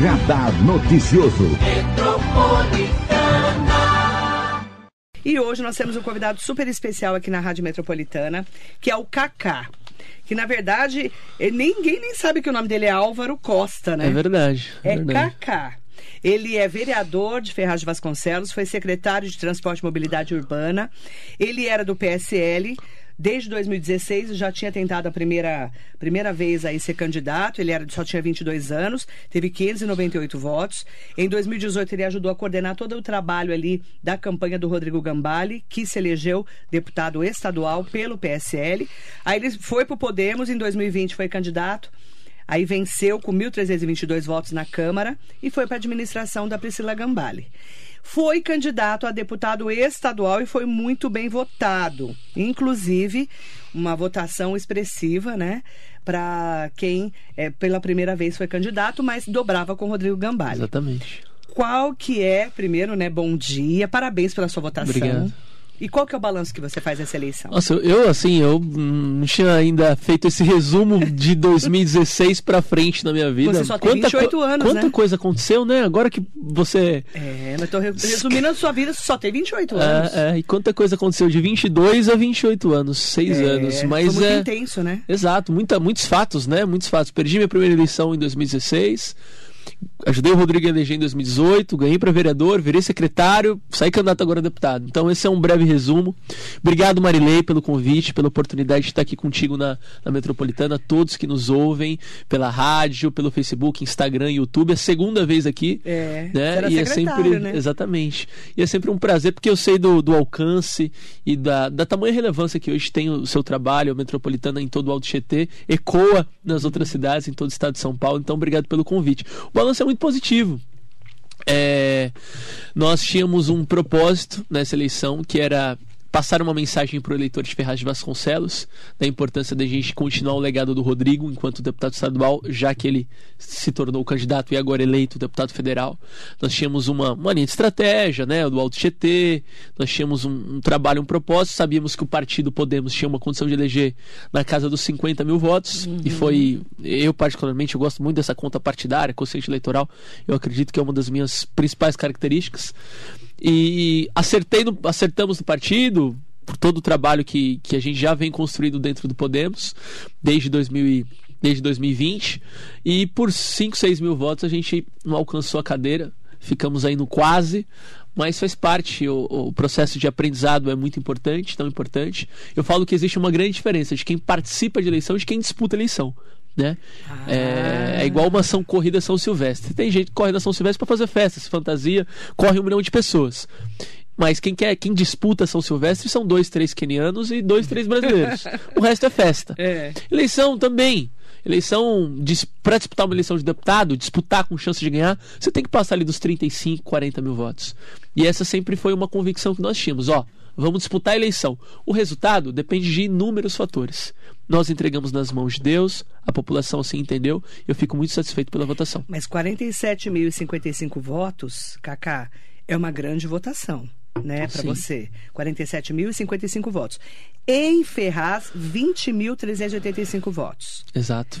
Radar Noticioso. E hoje nós temos um convidado super especial aqui na Rádio Metropolitana, que é o Kaká. Que na verdade, eh, ninguém nem sabe que o nome dele é Álvaro Costa, né? É verdade. É verdade. Kaká. Ele é vereador de Ferraz de Vasconcelos, foi secretário de Transporte e Mobilidade Urbana. Ele era do PSL. Desde 2016 já tinha tentado a primeira, primeira vez aí ser candidato. Ele era, só tinha 22 anos, teve 598 votos. Em 2018 ele ajudou a coordenar todo o trabalho ali da campanha do Rodrigo Gambale, que se elegeu deputado estadual pelo PSL. Aí ele foi para o Podemos, em 2020 foi candidato. Aí venceu com 1.322 votos na Câmara e foi para a administração da Priscila Gambale. Foi candidato a deputado estadual e foi muito bem votado. Inclusive, uma votação expressiva, né? Para quem é, pela primeira vez foi candidato, mas dobrava com Rodrigo Gambale. Exatamente. Qual que é, primeiro, né? Bom dia, parabéns pela sua votação. Obrigado. E qual que é o balanço que você faz dessa eleição? Nossa, eu, assim, eu hum, não tinha ainda feito esse resumo de 2016 pra frente na minha vida. Você só tem 28 co- anos, Quanta né? coisa aconteceu, né? Agora que você... É, mas tô re- resumindo a sua vida, só tem 28 anos. É, é, e quanta coisa aconteceu de 22 a 28 anos, 6 É, anos. Mas foi muito é... intenso, né? Exato, muita, muitos fatos, né? Muitos fatos. Perdi minha primeira eleição em 2016. Ajudei o Rodrigo a eleger em 2018, ganhei para vereador, virei secretário, saí candidato agora a deputado. Então esse é um breve resumo. Obrigado, Marilei, pelo convite, pela oportunidade de estar aqui contigo na, na Metropolitana, todos que nos ouvem pela rádio, pelo Facebook, Instagram, YouTube. É a segunda vez aqui. É, né? e é sempre né? exatamente e é sempre um prazer porque eu sei do, do alcance e da, da tamanha relevância que hoje tem o seu trabalho a metropolitana em todo o Alto Tietê ecoa nas outras cidades em todo o estado de São Paulo então obrigado pelo convite o balanço é muito positivo. É, nós tínhamos um propósito nessa eleição que era passar uma mensagem para o eleitor de Ferraz de Vasconcelos da importância da gente continuar o legado do Rodrigo enquanto deputado estadual, já que ele se tornou candidato e agora eleito deputado federal. Nós tínhamos uma, uma linha de estratégia, né, do Alto GT, nós tínhamos um, um trabalho, um propósito, sabíamos que o partido Podemos tinha uma condição de eleger na casa dos 50 mil votos. E foi, eu particularmente, eu gosto muito dessa conta partidária, consciente eleitoral, eu acredito que é uma das minhas principais características e acertei no, acertamos no partido por todo o trabalho que, que a gente já vem construindo dentro do Podemos desde 2000 e- desde 2020 e por 5, 6 mil votos a gente não alcançou a cadeira ficamos aí no quase. Mas faz parte o, o processo de aprendizado é muito importante tão importante. Eu falo que existe uma grande diferença de quem participa de eleição e de quem disputa eleição né? É, é igual uma São Corrida São Silvestre. Tem gente que corre na São Silvestre para fazer festas, fantasia, corre um milhão de pessoas. Mas quem quer, quem disputa São Silvestre são dois, três quenianos e dois, três brasileiros. o resto é festa. É. Eleição também. Eleição, para disputar uma eleição de deputado, disputar com chance de ganhar, você tem que passar ali dos 35, 40 mil votos. E essa sempre foi uma convicção que nós tínhamos. Ó, vamos disputar a eleição. O resultado depende de inúmeros fatores. Nós entregamos nas mãos de Deus, a população assim entendeu, e eu fico muito satisfeito pela votação. Mas 47.055 votos, Kaká, é uma grande votação, né, para você. 47.055 votos. Em Ferraz, 20.385 votos. Exato.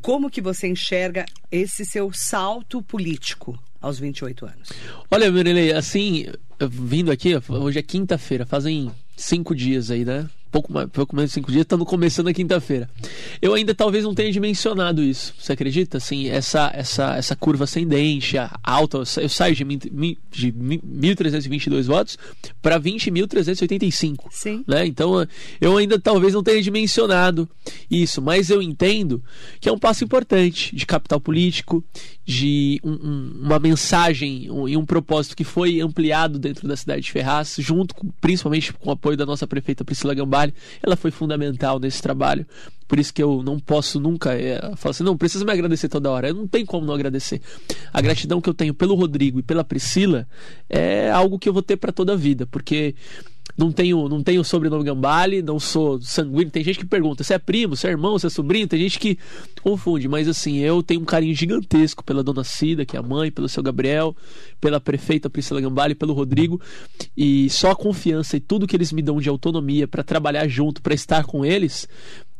Como que você enxerga esse seu salto político aos 28 anos? Olha, Mirilei, assim, vindo aqui, hoje é quinta-feira, fazem cinco dias aí, né? Pouco, mais, pouco menos de cinco dias, estamos começando a quinta-feira. Eu ainda talvez não tenha dimensionado isso, você acredita? Assim, essa, essa, essa curva ascendente, a alta, eu sa- eu saio de, de mi- 1.322 votos para 20.385 Sim. né? Então eu ainda talvez não tenha dimensionado isso, mas eu entendo que é um passo importante de capital político, de um- um- uma mensagem um- e um propósito que foi ampliado dentro da cidade de Ferraz, junto com, principalmente com o apoio da nossa prefeita Priscila Gambale. Ela foi fundamental nesse trabalho. Por isso que eu não posso nunca é, falar assim, não, precisa me agradecer toda hora. Eu não tem como não agradecer. A gratidão que eu tenho pelo Rodrigo e pela Priscila é algo que eu vou ter para toda a vida, porque não tenho, não tenho sobrenome Gambale, não sou sanguíneo. Tem gente que pergunta se é primo, se é irmão, se é sobrinho. Tem gente que confunde, mas assim, eu tenho um carinho gigantesco pela dona Cida, que é a mãe, pelo seu Gabriel, pela prefeita Priscila Gambale, pelo Rodrigo. E só a confiança e tudo que eles me dão de autonomia para trabalhar junto, para estar com eles,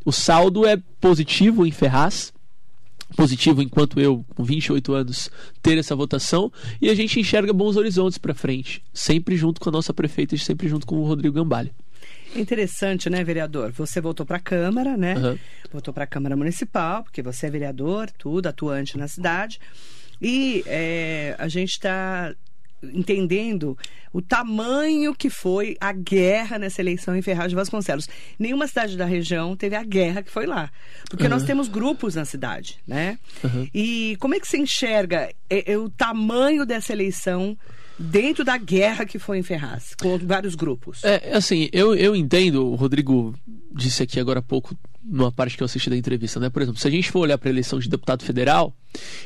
o saldo é positivo em Ferraz. Positivo enquanto eu, com 28 anos, ter essa votação e a gente enxerga bons horizontes para frente, sempre junto com a nossa prefeita e sempre junto com o Rodrigo Gambale. Interessante, né, vereador? Você voltou para a Câmara, né? Uhum. Voltou para a Câmara Municipal, porque você é vereador, tudo, atuante na cidade. E é, a gente está entendendo o tamanho que foi a guerra nessa eleição em Ferraz de Vasconcelos. Nenhuma cidade da região teve a guerra que foi lá. Porque uhum. nós temos grupos na cidade, né? Uhum. E como é que se enxerga é, é, o tamanho dessa eleição dentro da guerra que foi em Ferraz, com vários grupos? É, assim, eu, eu entendo, o Rodrigo disse aqui agora há pouco, numa parte que eu assisti da entrevista, né? Por exemplo, se a gente for olhar para a eleição de deputado federal,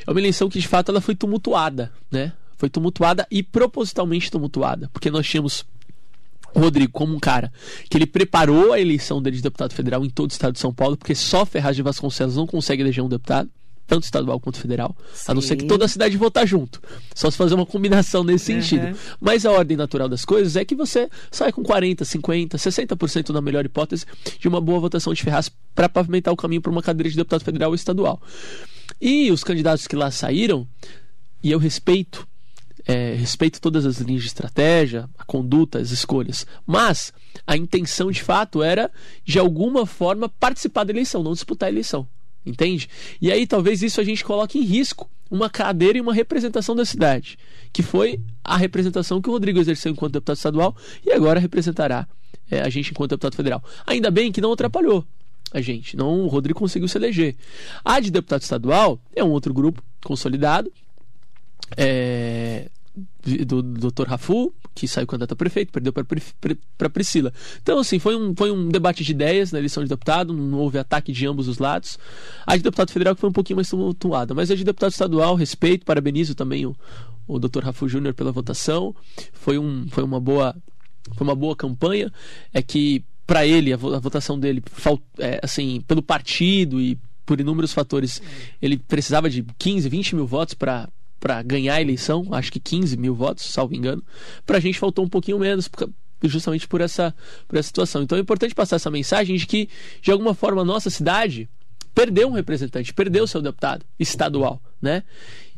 é uma eleição que de fato ela foi tumultuada, né? Foi tumultuada e propositalmente tumultuada, porque nós tínhamos o Rodrigo como um cara que ele preparou a eleição dele de deputado federal em todo o estado de São Paulo, porque só Ferraz de Vasconcelos não consegue eleger um deputado, tanto estadual quanto federal, Sim. a não ser que toda a cidade votar junto. Só se fazer uma combinação nesse uhum. sentido. Mas a ordem natural das coisas é que você sai com 40, 50, 60% na melhor hipótese de uma boa votação de Ferraz para pavimentar o caminho para uma cadeira de deputado federal ou estadual. E os candidatos que lá saíram, e eu respeito é, respeito todas as linhas de estratégia, a conduta, as escolhas. Mas a intenção de fato era, de alguma forma, participar da eleição, não disputar a eleição. Entende? E aí talvez isso a gente coloque em risco uma cadeira e uma representação da cidade, que foi a representação que o Rodrigo exerceu enquanto deputado estadual e agora representará é, a gente enquanto deputado federal. Ainda bem que não atrapalhou a gente, não o Rodrigo conseguiu se eleger. A de deputado estadual é um outro grupo consolidado, é, do, do Dr. Rafu, que saiu candidato a prefeito, perdeu para Priscila. Então, assim, foi um, foi um debate de ideias na eleição de deputado, não houve ataque de ambos os lados. A de deputado federal que foi um pouquinho mais tumultuada, mas a de deputado estadual, respeito, parabenizo também o, o Dr. Rafu Júnior pela votação. Foi, um, foi uma boa foi uma boa campanha. É que para ele a, votação dele, é, assim, pelo partido e por inúmeros fatores, ele precisava de 15, 20 mil votos para para ganhar a eleição, acho que 15 mil votos, salvo engano. Para a gente faltou um pouquinho menos, justamente por essa, por essa situação. Então é importante passar essa mensagem de que, de alguma forma, a nossa cidade perdeu um representante, perdeu seu deputado estadual, né?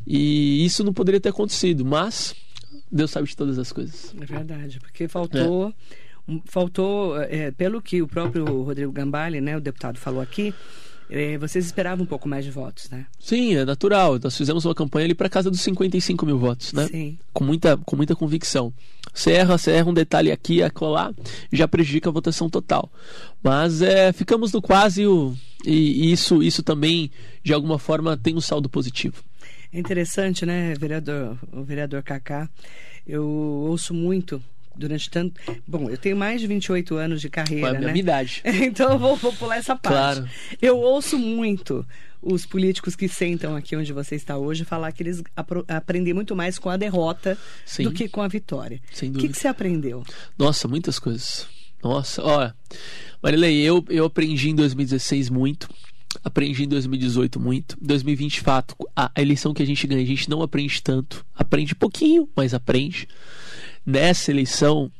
E isso não poderia ter acontecido, mas Deus sabe de todas as coisas. É verdade, porque faltou. É. Faltou, é, pelo que o próprio Rodrigo Gambale, né, o deputado, falou aqui, vocês esperavam um pouco mais de votos, né? Sim, é natural. Nós fizemos uma campanha ali para casa dos 55 mil votos, né? Sim. Com muita, com muita convicção. Você erra, você erra um detalhe aqui, acolá, já prejudica a votação total. Mas é, ficamos no quase o, e, e isso, isso também, de alguma forma, tem um saldo positivo. É interessante, né, vereador, o vereador Cacá? Eu ouço muito durante tanto. Bom, eu tenho mais de 28 anos de carreira. É a minha né? idade. então eu vou, vou pular essa parte. Claro. Eu ouço muito os políticos que sentam aqui onde você está hoje falar que eles aprendem muito mais com a derrota Sim. do que com a vitória. Sem dúvida. O que, que você aprendeu? Nossa, muitas coisas. Nossa, olha. Marilei, eu, eu aprendi em 2016 muito. Aprendi em 2018 muito. 2020, de fato, a, a eleição que a gente ganha, a gente não aprende tanto. Aprende pouquinho, mas aprende nessa eleição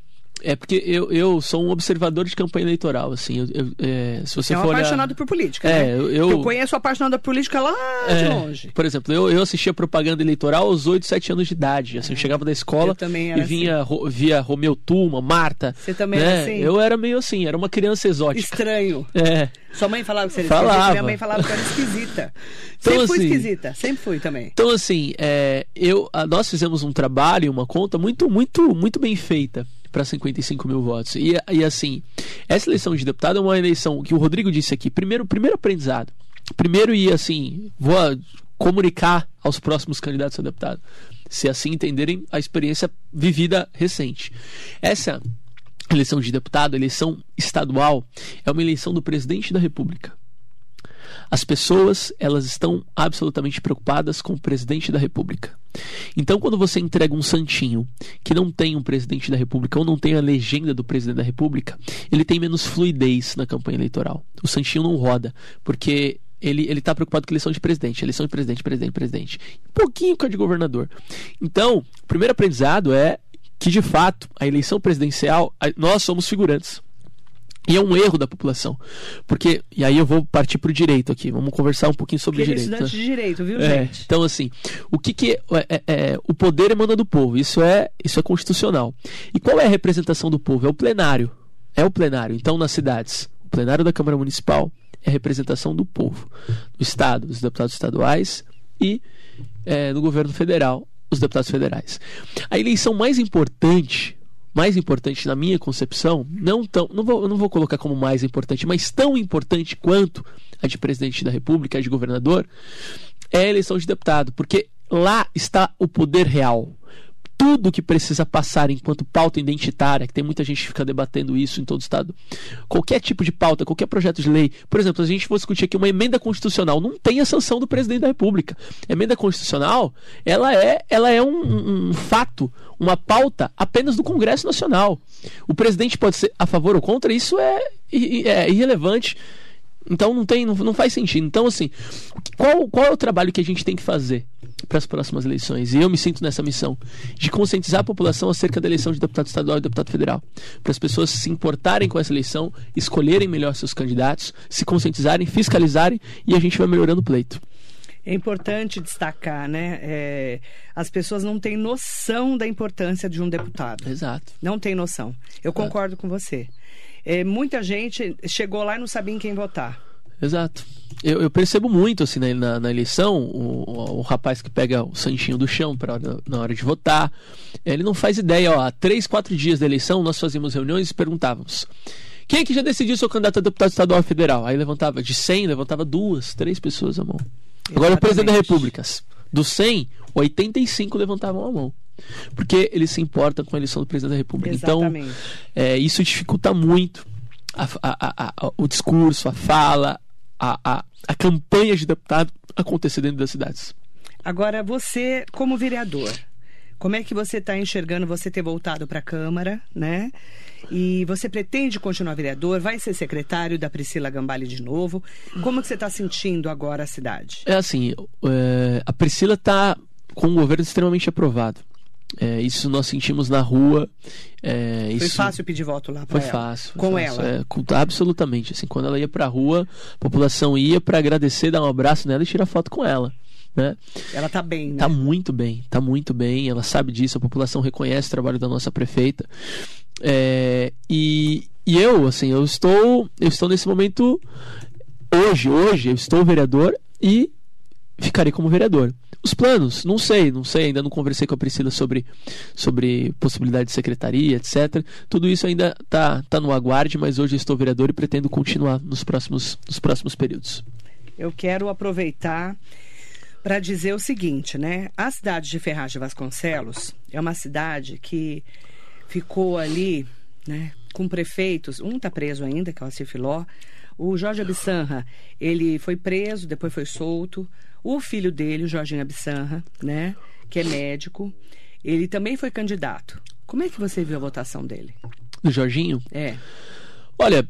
é porque eu, eu sou um observador de campanha eleitoral, assim. Eu, eu, é, se você é um for apaixonado olhar... por política, é, né? Eu, eu... eu conheço apaixonado por política lá é, de longe. Por exemplo, eu, eu assistia propaganda eleitoral aos 8, 7 anos de idade. Assim, eu chegava da escola e vinha assim. via Romeu Tuma, Marta. Você também né? era assim? Eu era meio assim, era uma criança exótica. Estranho. É. Sua mãe falava que você era falava. minha mãe falava que era esquisita. Então, sempre fui assim, esquisita, sempre fui também. Então, assim, é, eu, nós fizemos um trabalho, uma conta muito, muito, muito bem feita para 55 mil votos. E, e assim, essa eleição de deputado é uma eleição que o Rodrigo disse aqui. Primeiro, primeiro aprendizado. Primeiro, e assim, vou comunicar aos próximos candidatos a deputado, se assim entenderem a experiência vivida recente. Essa eleição de deputado, eleição estadual, é uma eleição do presidente da República. As pessoas, elas estão absolutamente preocupadas com o presidente da República. Então, quando você entrega um santinho que não tem um presidente da República ou não tem a legenda do presidente da República, ele tem menos fluidez na campanha eleitoral. O santinho não roda, porque ele está preocupado com eleição de presidente, eleição de presidente, presidente, presidente, um pouquinho com a de governador. Então, o primeiro aprendizado é que de fato a eleição presidencial nós somos figurantes. E é um erro da população. Porque, e aí eu vou partir para o direito aqui, vamos conversar um pouquinho sobre Porque ele é direito. estudante né? de direito, viu, É, gente? então, assim, o que, que é, é- é- o poder emana do povo? Isso é, isso é constitucional. E qual é a representação do povo? É o plenário. É o plenário. Então, nas cidades, o plenário da Câmara Municipal é a representação do povo. No Estado, dos deputados estaduais e é, no governo federal, os deputados federais. A eleição mais importante, mais importante na minha concepção, não tão, não vou, não vou colocar como mais importante, mas tão importante quanto a de presidente da República, a de governador, é a eleição de deputado, porque lá está o poder real. Tudo que precisa passar enquanto pauta identitária, que tem muita gente que fica debatendo isso em todo o estado, qualquer tipo de pauta, qualquer projeto de lei, por exemplo, se a gente for discutir aqui uma emenda constitucional, não tem a sanção do presidente da República. A emenda constitucional, ela é, ela é um, um- fato, uma pauta apenas do Congresso Nacional. O presidente pode ser a favor ou contra, isso é, é irrelevante. Então não tem, não, não faz sentido. Então, assim, qual, qual é o trabalho que a gente tem que fazer para as próximas eleições? E eu me sinto nessa missão de conscientizar a população acerca da eleição de deputado estadual e deputado federal. Para as pessoas se importarem com essa eleição, escolherem melhor seus candidatos, se conscientizarem, fiscalizarem e a gente vai melhorando o pleito. É importante destacar, né? é, as pessoas não têm noção da importância de um deputado. Exato. Não tem noção. Eu concordo com você. É, muita gente chegou lá e não sabia em quem votar. Exato. Eu, eu percebo muito assim na, na, na eleição o, o, rapaz que pega o santinho do chão pra, hora- na hora de votar, ele não faz ideia. Ó, há três, quatro dias da eleição nós fazíamos reuniões e perguntávamos. Quem é que já decidiu seu candidato a deputado estadual ou federal? Aí levantava de 100, levantava duas, três pessoas a mão. Agora o presidente da. República, dos 100, 85 levantavam a mão. Porque eles se importam com a eleição do presidente da República. Então, Exatamente. é, isso dificulta muito a- a- a- o discurso, a fala, a, a, a campanha de deputado acontecer dentro das cidades. Agora, você, como vereador, como é que você está enxergando você ter voltado para a Câmara, né? E você pretende continuar vereador? Vai ser secretário da Priscila Gambale de novo? Como que você está sentindo agora a cidade? É assim, é, a Priscila está com um governo extremamente aprovado. É, isso nós sentimos na rua. é, Foi isso fácil pedir voto lá para Foi ela? fácil. foi Com fácil, ela? é, com- absolutamente. Assim, quando ela ia pra rua, a população ia para agradecer, dar um abraço nela e tirar foto com ela. Né? Ela tá bem, né? Tá muito bem, tá muito bem. Ela sabe disso, a população reconhece o trabalho da nossa prefeita. É, e, e eu, assim, eu estou, eu estou nesse momento hoje, hoje eu estou vereador e ficarei como vereador. Os planos, não sei, não sei, ainda não conversei com a Priscila sobre, sobre possibilidade de secretaria, etc. Tudo isso ainda tá, tá no aguarde, mas hoje estou vereador e pretendo continuar nos próximos, nos próximos períodos. Eu quero aproveitar para dizer o seguinte, né? A cidade de Ferraz de Vasconcelos é uma cidade que ficou ali, né, com prefeitos. Um está preso ainda, que é o Alcir Filó. O Jorge Abissanra, ele foi preso, depois foi solto. O filho dele, o Jorginho Abissanra, né, que é médico, ele também foi candidato. Como é que você viu a votação dele? Do Jorginho? É. Olha,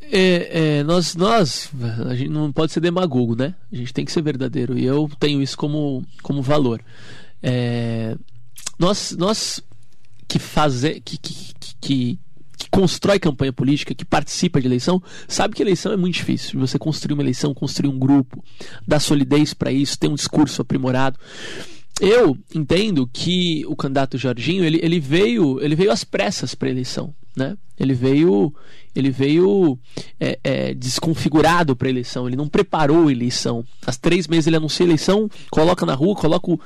é, é, nós, nós, a gente não pode ser demagogo, né? A gente tem que ser verdadeiro e eu tenho isso como, como valor. É, nós, nós que fazer, que, que, que, que, constrói campanha política, que participa de eleição, sabe que eleição é muito difícil. Você construir uma eleição, construir um grupo, dar solidez para isso, ter um discurso aprimorado. Eu entendo que o candidato Jorginho ele, ele veio ele veio às pressas para a eleição, né? Ele veio ele veio é, é, desconfigurado para a eleição. Ele não preparou a eleição. Às três meses ele anuncia a eleição, coloca na rua, coloca o,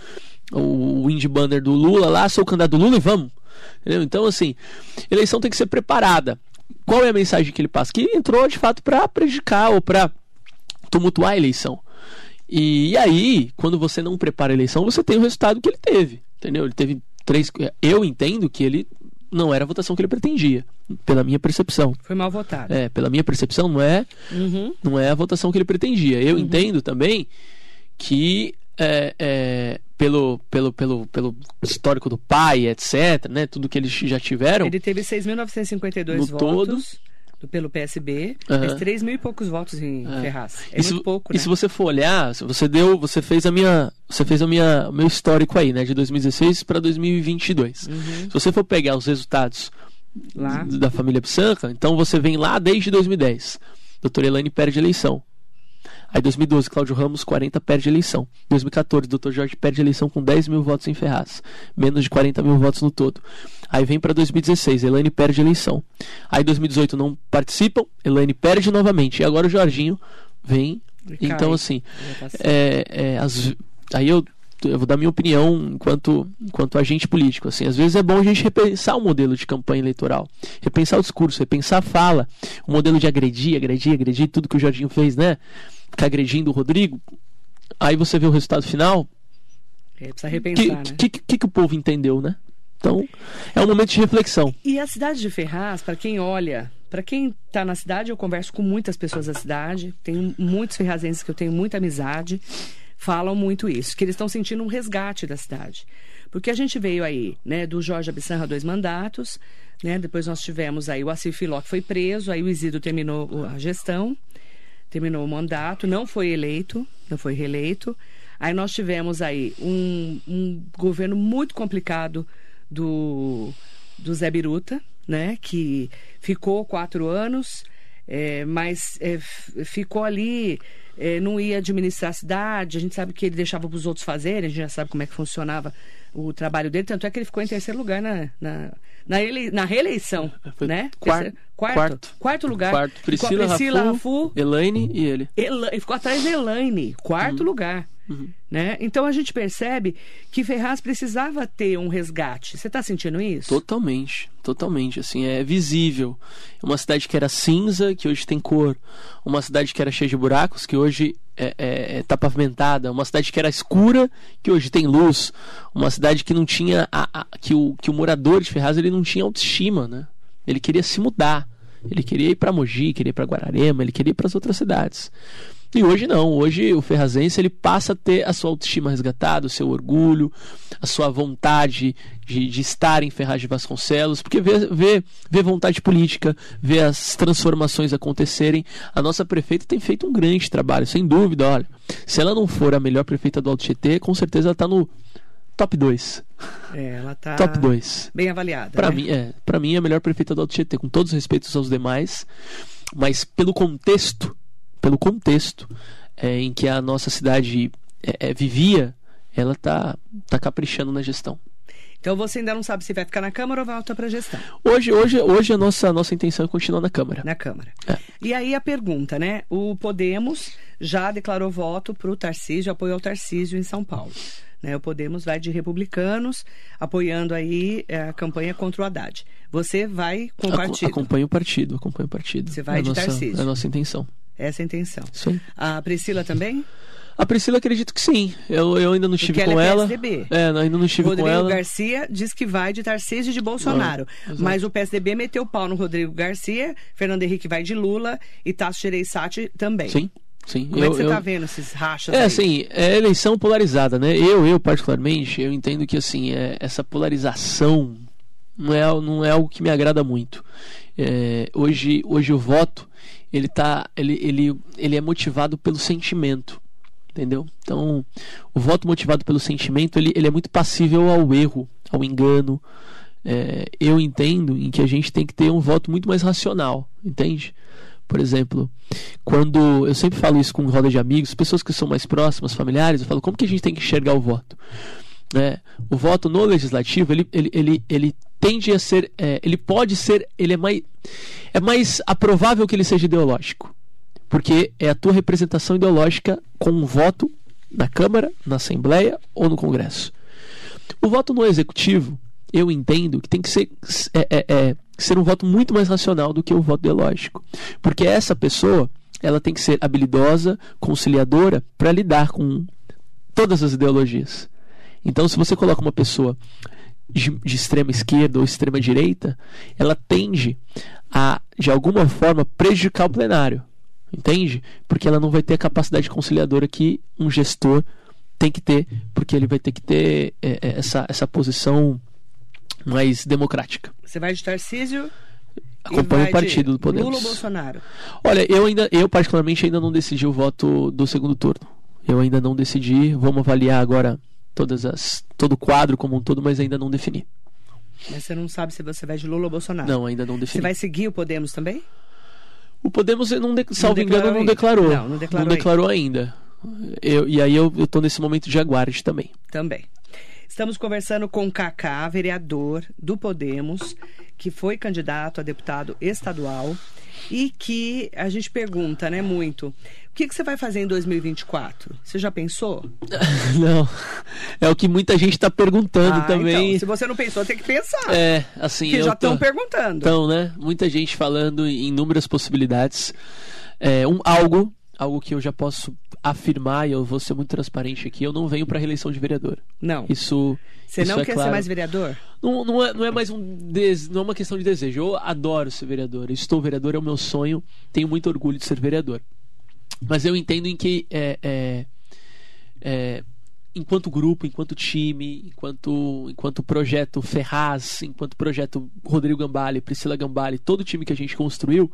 o banner do Lula lá, sou o candidato do Lula e vamos. Entendeu? Então assim, eleição tem que ser preparada. Qual é a mensagem que ele passa? Que ele entrou de fato para prejudicar ou para tumultuar a eleição. E, aí, quando você não prepara a eleição, você tem o resultado que ele teve. Entendeu? Ele teve três. Eu entendo que ele não era a votação que ele pretendia, pela minha percepção. Foi mal votado. É, pela minha percepção, não é, Uhum. não é a votação que ele pretendia. Eu entendo também que é, é, pelo, pelo, pelo, pelo histórico do pai, etc., né, tudo que eles já tiveram. Ele teve 6.952 No votos todo. do- pelo PSB, Aham. mas 3 mil e poucos votos em Ferraz. É e se, pouco, e né? se você for olhar, você deu, você fez a minha, você fez a minha, o meu histórico aí, né, de 2016 para 2022. Uhum. Se você for pegar os resultados Lá. da família Psanca, então você vem lá desde 2010. Doutora Elaine perde a eleição. Aí 2012, Cláudio Ramos, 40, perde a eleição. 2014, Dr. Jorge perde a eleição com 10 mil votos em Ferraz. Menos de 40 mil votos no todo. Aí vem para 2016, Elaine perde a eleição. Aí 2018 não participam, Elaine perde novamente. E agora o Jorginho vem. E cai. Então, assim, Já tá é, é, as- aí eu, eu vou dar minha opinião enquanto, enquanto agente político. Assim, às vezes é bom a gente repensar o modelo de campanha eleitoral, repensar o discurso, repensar a fala, o modelo de agredir, agredir, agredir, tudo que o Jorginho fez, né? Ficar agredindo o Rodrigo. Aí você vê o resultado final. É, precisa repensar, que, né? que, que, que o povo entendeu, né? Então, é um momento de reflexão. E a cidade de Ferraz, para quem olha, para quem está na cidade, eu converso com muitas pessoas da cidade, tenho muitos ferrazenses que eu tenho muita amizade, falam muito isso, que eles estão sentindo um resgate da cidade. Porque a gente veio aí, né, do Jorge Abissanra, dois mandatos, né, depois nós tivemos aí o Assir Filó, que foi preso, aí o Isidro terminou a gestão, terminou o mandato, não foi eleito, não foi reeleito. Aí nós tivemos aí um, um governo muito complicado do, do Zé Biruta, né? Que ficou quatro anos, é, mas é, ficou ali, é, não ia administrar a cidade. A gente sabe que ele deixava para os outros fazerem, a gente já sabe como é que funcionava o trabalho dele. Tanto é que ele ficou em terceiro lugar na, na, na, ele- na reeleição, Foi né? quarto- Terceiro- quarto, quarto. quarto lugar. Quarto, Priscila, a Priscila Rafu, Rafu, Elaine e ele. Ela- ele ficou atrás da Elaine, quarto lugar. Né? Então a gente percebe que Ferraz precisava ter um resgate. Você está sentindo isso? Totalmente, totalmente. Assim, é visível. Uma cidade que era cinza, que hoje tem cor. Uma cidade que era cheia de buracos, que hoje é, é, é- tá pavimentada. Uma cidade que era escura, que hoje tem luz. Uma cidade que não tinha. A, a- que, o, que o morador de Ferraz ele não tinha autoestima, né? Ele queria se mudar. Ele queria ir para Mogi, queria ir para Guararema, ele queria ir para as outras cidades. E hoje não, hoje o ferrazense ele passa a ter a sua autoestima resgatada, o seu orgulho, a sua vontade de, de estar em Ferraz de Vasconcelos, porque vê, vê, vê vontade política, vê as transformações acontecerem. A nossa prefeita tem feito um grande trabalho, sem dúvida, olha. Se ela não for a melhor prefeita do Alto Tietê, com certeza ela está no top 2. É, ela tá Top 2. bem avaliada. Pra né? mim, é, para mim é a melhor prefeita do Alto Tietê, com todos os respeitos aos demais, mas pelo contexto, pelo contexto é, em que a nossa cidade é, é, vivia, ela tá, tá caprichando na gestão. Então você ainda não sabe se vai ficar na Câmara ou volta para a gestão. Hoje, hoje, hoje a nossa, a nossa intenção é continuar na Câmara. Na Câmara. É. E aí a pergunta, né? O Podemos já declarou voto para o Tarcísio, apoio ao Tarcísio em São Paulo. Né? O Podemos vai de republicanos, apoiando aí eh, a campanha contra o Haddad. Você vai com o partido. Acompanha o partido, acompanha o partido. Você vai é de nossa, Tarcísio. É a nossa intenção. Essa é a intenção. Aí. A Priscila também? A Priscila acredito que sim. Eu, eu ainda não estive Porque com ela é ela. PSDB. É, ainda não estive Rodrigo com ela. Garcia diz que vai de Tarcísio e de Bolsonaro. Não, exato. mas o PSDB meteu o pau no Rodrigo Garcia, Fernando Henrique vai de Lula e Tasso Gereissati também. Sim, sim. Como é Eu- que você eu- tá vendo esses rachas É, aí? assim, é eleição polarizada, né? Eu, eu particularmente, eu entendo que, assim, é, essa polarização não é, não é algo que me agrada muito. É, hoje, hoje o voto, ele tá, ele, ele, ele é motivado pelo sentimento, entendeu? Então, o voto motivado pelo sentimento, ele, ele é muito passível ao erro, ao engano. É, eu entendo em que a gente tem que ter um voto muito mais racional, entende? Por exemplo, quando eu sempre falo isso com roda de amigos, pessoas que são mais próximas, familiares, eu falo como que a gente tem que enxergar o voto. né? o voto no legislativo ele, ele, ele, ele tende a ser, é, ele pode ser, ele é mais, é mais aprovável que ele seja ideológico, porque é a tua representação ideológica com um voto na Câmara, na Assembleia ou no Congresso. O voto no Executivo, eu entendo que tem que ser, é, é, é, ser um voto muito mais racional do que o voto ideológico. Porque essa pessoa ela tem que ser habilidosa, conciliadora, para lidar com todas as ideologias. Então, se você coloca uma pessoa de, de extrema esquerda ou extrema direita, ela tende a, de alguma forma, prejudicar o plenário. Entende? Porque ela não vai ter a capacidade conciliadora que um gestor tem que ter, porque ele vai ter que ter é, é, essa, essa posição mais democrática. Você vai de Tarcísio Acompanha o partido do Podemos. Lula ou Bolsonaro? Olha, eu ainda, eu particularmente ainda não decidi o voto do segundo turno. Eu ainda não decidi. Vamos avaliar agora todas as, todo o quadro como um todo, mas ainda não defini. Mas você não sabe se você vai de Lula ou Bolsonaro. Não, ainda não Você defini. vai seguir o Podemos também? O Podemos, não de... salvo engano, declarou não ainda. declarou. Não, não declarou Não declarou ainda. Eu, e aí eu, tô nesse momento de aguarde também. Também. Estamos conversando com o Cacá, vereador do Podemos, que foi candidato a deputado estadual e que a gente pergunta, né, muito. O que, que você vai fazer em 2024? Você já pensou? não. É o que muita gente tá perguntando Ah, também. então, se você não pensou, tem que pensar. É, assim. que já tô- estão perguntando. Então, né? Muita gente falando em inúmeras possibilidades. É, um, algo, algo que eu já posso afirmar, e eu vou ser muito transparente aqui, eu não venho para reeleição de vereador. não. Isso. Você isso não é quer claro. ser mais vereador? Não, não, é, não é mais um des... não é uma questão de desejo. Eu adoro ser vereador. Estou vereador, é o meu sonho. Tenho muito orgulho de ser vereador. Mas eu entendo em que é, é, é, enquanto grupo, enquanto time, enquanto, enquanto projeto Ferraz, enquanto projeto Rodrigo Gambale, Priscila Gambale, todo o time que a gente construiu,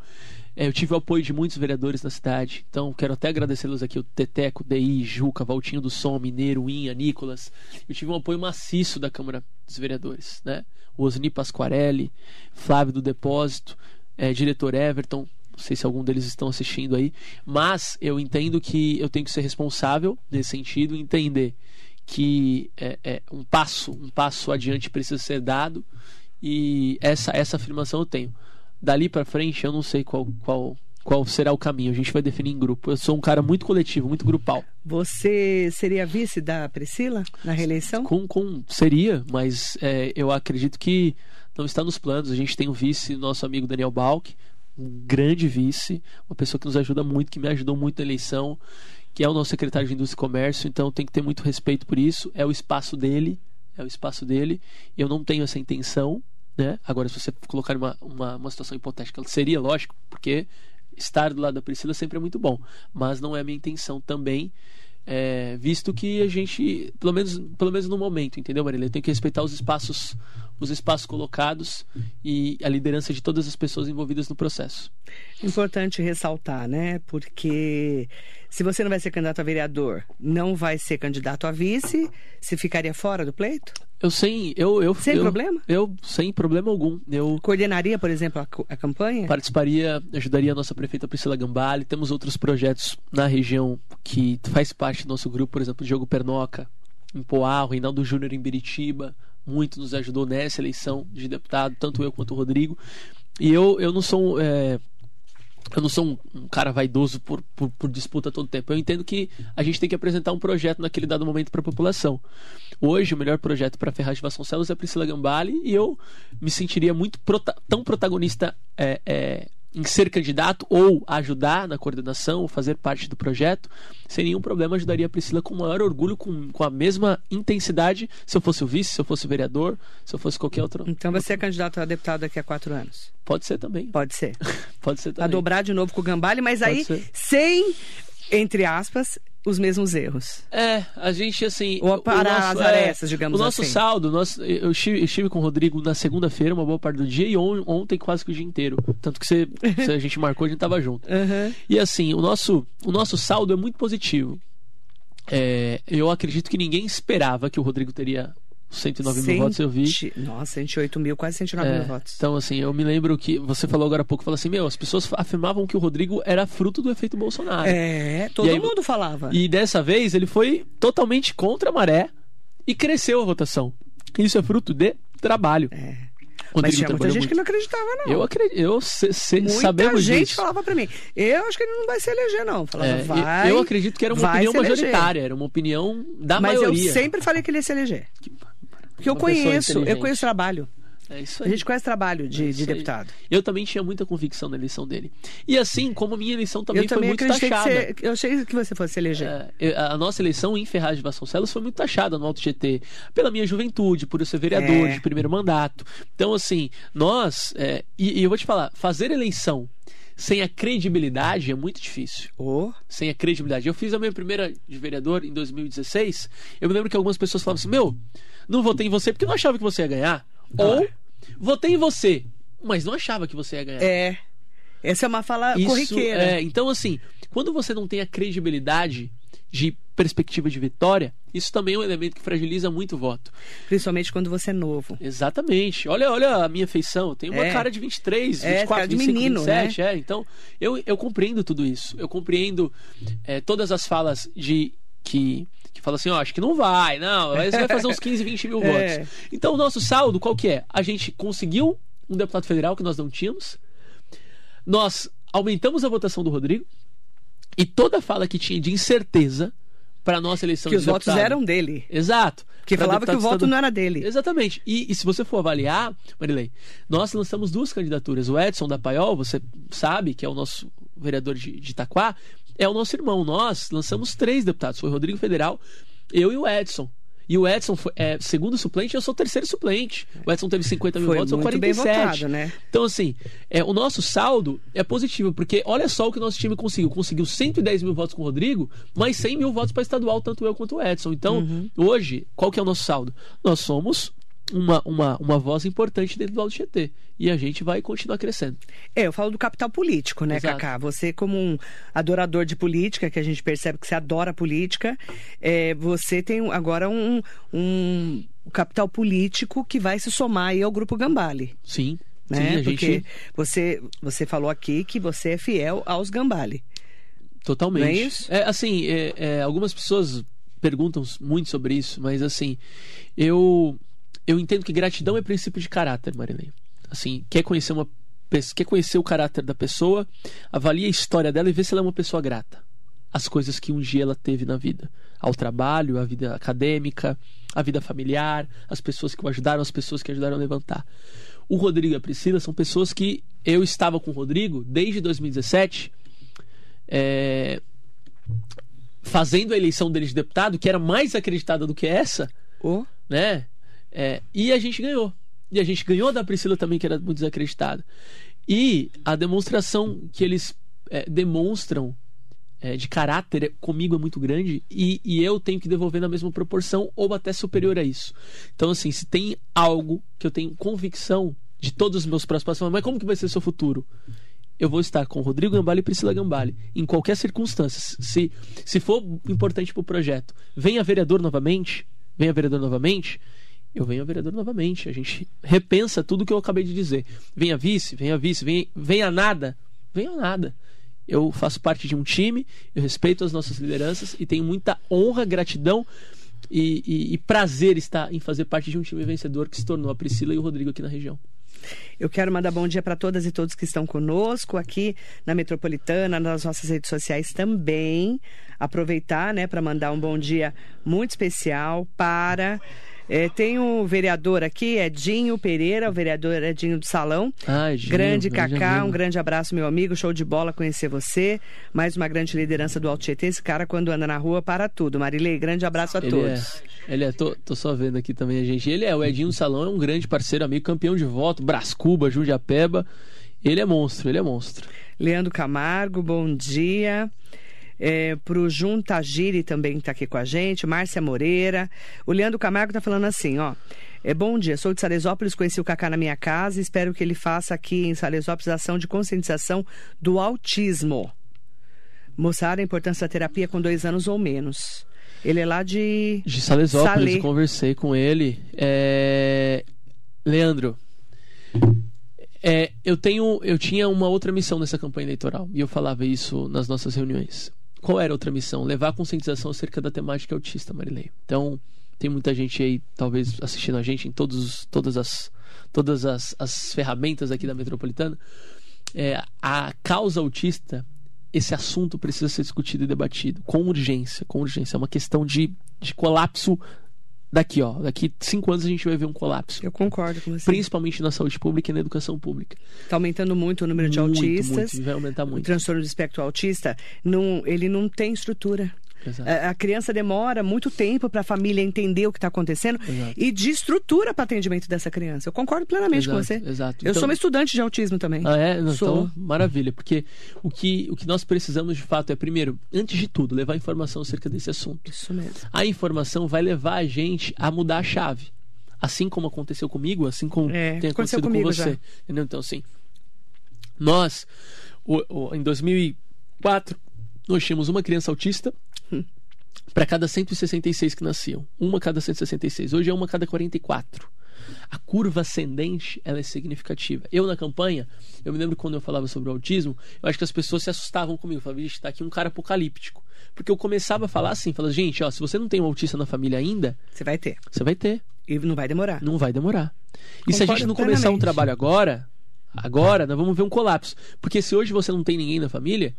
é, eu tive o apoio de muitos vereadores na cidade. Então, quero até agradecê-los aqui, o Teteco, DI, Juca, Valtinho do Som, Mineiro, Inha, Nicolas. Eu tive um apoio maciço da Câmara dos Vereadores, né? O Osni Pasquarelli, Flávio do Depósito, é, diretor Everton, não sei se algum deles estão assistindo aí, mas eu entendo que eu tenho que ser responsável nesse sentido, entender que é, é, um passo, um passo adiante precisa ser dado e essa essa afirmação eu tenho. Dali para frente eu não sei qual qual qual será o caminho. A gente vai definir em grupo. Eu sou um cara muito coletivo, muito grupal. Você seria vice da Priscila na reeleição? Com, com seria, mas é, eu acredito que não está nos planos. A gente tem o vice, nosso amigo Daniel Balk, um grande vice, uma pessoa que nos ajuda muito, que me ajudou muito na eleição, que é o nosso secretário de Indústria e Comércio, então tem que ter muito respeito por isso. É o espaço dele, é o espaço dele. Eu não tenho essa intenção, né? Agora, se você colocar uma, uma, uma situação hipotética, seria lógico, porque estar do lado da Priscila sempre é muito bom, mas não é a minha intenção também. é, visto que a gente, pelo menos, pelo menos no momento, entendeu, Marília? Eu tenho que respeitar os espaços, os espaços colocados e a liderança de todas as pessoas envolvidas no processo. Importante ressaltar, né? Porque se você não vai ser candidato a vereador, não vai ser candidato a vice, você ficaria fora do pleito? Eu sem, eu, eu Sem eu- problema? Eu sem problema algum. Eu Coordenaria, por exemplo, a, a campanha? participaria, ajudaria a nossa prefeita Priscila Gambale. Temos outros projetos na região que faz parte do nosso grupo, por exemplo, o Diogo Pernoca em Poá, Reinaldo Júnior em Biritiba, muito nos ajudou nessa eleição de deputado, tanto eu quanto o Rodrigo. E eu, eu não sou é, eu não sou um, um cara vaidoso por, por, por disputa todo tempo. Eu entendo que a gente tem que apresentar um projeto naquele dado momento para a população. Hoje, o melhor projeto para Ferraz de Vasconcelos é a Priscila Gambale e eu me sentiria muito prota- tão protagonista é, é, em ser candidato ou ajudar na coordenação, ou fazer parte do projeto, sem nenhum problema ajudaria a Priscila com o maior orgulho, com, com a mesma intensidade, se eu fosse o vice, se eu fosse o vereador, se eu fosse qualquer outro. Então você é candidato a deputado daqui a quatro anos? Pode ser também. Pode ser. Pode ser A também. dobrar de novo com o Gambale, mas Pode aí ser. sem, entre aspas, os mesmos erros. É, a gente assim. Ou parar as arestas, digamos O nosso assim. saldo, nós, eu, estive, eu estive com o Rodrigo na segunda-feira, uma boa parte do dia, e on- ontem quase que o dia inteiro. Tanto que você, se a gente marcou, a gente tava junto. Aham. E assim, o nosso, o nosso saldo é muito positivo. É, eu acredito que ninguém esperava que o Rodrigo teria 109 mil votos, eu vi. Nossa, 108 mil, quase 109 É, mil votos. Então, assim, eu me lembro que você falou agora há pouco, falou assim, meu, as pessoas afirmavam que o Rodrigo era fruto do efeito Bolsonaro. É, todo aí- mundo falava. E dessa vez ele foi totalmente contra a maré e cresceu a votação. Isso é fruto de trabalho. É. O Mas Rodrigo tinha muita gente que muito. não acreditava, não. Eu acredito, eu se, se- Muita gente disso. falava pra mim. Eu acho que ele não vai se eleger, não. Falava, É, vai. eu acredito que era uma opinião eleger. majoritária, era uma opinião da Mas maioria. eu sempre falei que ele ia se eleger. Porque eu conheço, eu conheço trabalho. É isso A aí. gente conhece trabalho de, É de deputado. Eu também tinha muita convicção na eleição dele. E assim, como a minha eleição também, eu foi também muito taxada. você, eu achei que você fosse se eleger. É, a nossa eleição em Ferraz de Vasconcelos foi muito taxada no Alto GT pela minha juventude, por eu ser vereador É. de primeiro mandato. Então, assim, nós. é, e, e eu vou te falar, fazer eleição sem a credibilidade é muito difícil. Oh, Sem a credibilidade. Eu fiz a minha primeira de vereador em 2016. Eu me lembro que algumas pessoas falavam assim: Meu, não votei em você porque não achava que você ia ganhar. Ou votei em você, mas não achava que você ia ganhar. é. Essa é uma fala Isso, corriqueira. é, então, assim, quando você não tem a credibilidade de perspectiva de vitória, isso também é um elemento que fragiliza muito o voto. Principalmente quando você é novo. Exatamente. Olha, olha a minha feição. Tem uma É. cara de 23, É, 24, cara de 25, menino, 27. É. Então, eu, eu compreendo tudo isso. Eu compreendo é, todas as falas de que que fala assim, ó, acho que não vai, não, aí você vai fazer uns 15, 20 mil É. votos. Então, o nosso saldo, qual que é? A gente conseguiu um deputado federal que nós não tínhamos, nós aumentamos a votação do Rodrigo, e toda fala que tinha de incerteza para a nossa eleição Que de os votos deputado. eram dele. Exato. Que Pra falava que o voto não era dele. Exatamente. E, e se você for avaliar, Marilei, nós lançamos duas candidaturas. O Edson da Paiol, você sabe que é o nosso vereador de, de Itaquá, é o nosso irmão. Nós lançamos três deputados. Foi o Rodrigo Federal, eu e o Edson. E o Edson foi é, segundo suplente, eu sou terceiro suplente. O Edson teve 50 mil Foi votos, eu muito bem 47. votado, né? Então, assim, é, o nosso saldo é positivo, porque olha só o que o nosso time conseguiu. Conseguiu 110 mil votos com o Rodrigo, mais 100 mil votos para estadual, tanto eu quanto o Edson. Então, Uhum. hoje, qual que é o nosso saldo? Nós somos uma, uma, uma voz importante dentro do Alto GT. E a gente vai continuar crescendo. É, eu falo do capital político, né, Exato. Cacá? Você, como um adorador de política, que a gente percebe que você adora política, é, você tem agora um, um capital político que vai se somar aí ao Grupo Gambale. Sim. Né? Sim, a Porque gente. você, você falou aqui que você é fiel aos Gambale. Totalmente. Não é isso? assim, é, é, algumas pessoas perguntam muito sobre isso, mas assim, eu eu entendo que gratidão é princípio de caráter, Marilene. Assim, quer conhecer uma quer conhecer o caráter da pessoa, avalie a história dela e vê se ela é uma pessoa grata. As coisas que um dia ela teve na vida, ao trabalho, a vida acadêmica, a vida familiar, as pessoas que o ajudaram, as pessoas que ajudaram a levantar. O Rodrigo e a Priscila são pessoas que eu estava com o Rodrigo desde 2017 é, fazendo a eleição dele de deputado, que era mais acreditada do que essa, Ô, né? É, e a gente ganhou. E a gente ganhou da Priscila também, que era muito desacreditada. E a demonstração que eles é, demonstram é, de caráter comigo é muito grande e, e eu tenho que devolver na mesma proporção ou até superior a isso. Então, assim, se tem algo que eu tenho convicção de todos os meus próximos passos, mas como que vai ser seu futuro? Eu vou estar com Rodrigo Gambale e Priscila Gambale, em qualquer circunstância. Se, se for importante para o projeto, venha vereador novamente, venha vereador novamente, eu venho a vereador novamente. A gente repensa tudo que eu acabei de dizer. Venha vice, venha vice, venha, venha nada, venha nada. Eu faço parte de um time, eu respeito as nossas lideranças e tenho muita honra, gratidão e, e- e prazer estar em fazer parte de um time vencedor que se tornou a Priscila e o Rodrigo aqui na região. Eu quero mandar bom dia para todas e todos que estão conosco aqui na Metropolitana, nas nossas redes sociais também. Aproveitar, né, para mandar um bom dia muito especial para. Eh, tem um vereador aqui, Edinho Pereira, o vereador Edinho do Salão. Ai, Gil, grande Cacá, um grande abraço, meu amigo. Show de bola conhecer você. Mais uma grande liderança do Alto Tietê. Esse cara, quando anda na rua, para tudo. Marilei, grande abraço a Ele todos. é, ele é tô, tô só vendo aqui também a gente. Ele é o Edinho do Salão, é um grande parceiro, amigo, campeão de voto, Brascuba, Jundiapeba. Ele é monstro, ele é monstro. Leandro Camargo, bom dia. É, pro Juntagiri também está aqui com a gente, Márcia Moreira. O Leandro Camargo está falando assim, ó. É, bom dia, sou de Salesópolis, conheci o Cacá na minha casa, espero que ele faça aqui em Salesópolis ação de conscientização do autismo. Mostrar a importância da terapia com dois anos ou menos. Ele é lá de. De Salesópolis, conversei com ele. É, Leandro, é, eu tenho, eu tinha uma outra missão nessa campanha eleitoral e eu falava isso nas nossas reuniões. Qual era a outra missão? Levar a conscientização acerca da temática autista, Marilei. Então, tem muita gente aí, talvez, assistindo a gente em todos, os- todas as, todas as, as ferramentas aqui da Metropolitana. É, a causa autista, esse assunto precisa ser discutido e debatido com urgência, com urgência. É uma questão de, de colapso daqui, ó. Daqui cinco anos a gente vai ver um colapso. Eu concordo com você. Principalmente na saúde pública e na educação pública. Está aumentando muito o número de Muito, autistas. muito, vai aumentar O muito. transtorno do espectro autista, não, ele não tem estrutura. A, a criança demora muito tempo para a família entender o que está acontecendo Exato. e de estrutura para atendimento dessa criança. Eu concordo plenamente com Exato, você. exato. Eu Então- sou uma estudante de autismo também. Ah, é? Não, Sou. Então, maravilha. Porque o que, o que nós precisamos de fato é, primeiro, antes de tudo, levar informação acerca desse assunto. Isso mesmo. A informação vai levar a gente a mudar a chave. Assim como aconteceu comigo, assim como É, tem aconteceu acontecido com você. já. Entendeu? Então, assim, nós, o- o- em 2004, nós tínhamos uma criança autista para cada 166 que nasciam. Uma a cada 166. Hoje é uma a cada 44. A curva ascendente ela é significativa. Eu, na campanha, eu me lembro quando eu falava sobre o autismo, eu acho que as pessoas se assustavam comigo. Falavam, vixe, tá aqui um cara apocalíptico. Porque eu começava a falar assim, falava, gente, ó, se você não tem um autista na família ainda, Você vai ter. você vai ter. E não vai demorar. Não vai demorar. E se a Concordo gente não começar um trabalho agora, agora, nós vamos ver um colapso. Porque se hoje você não tem ninguém na família,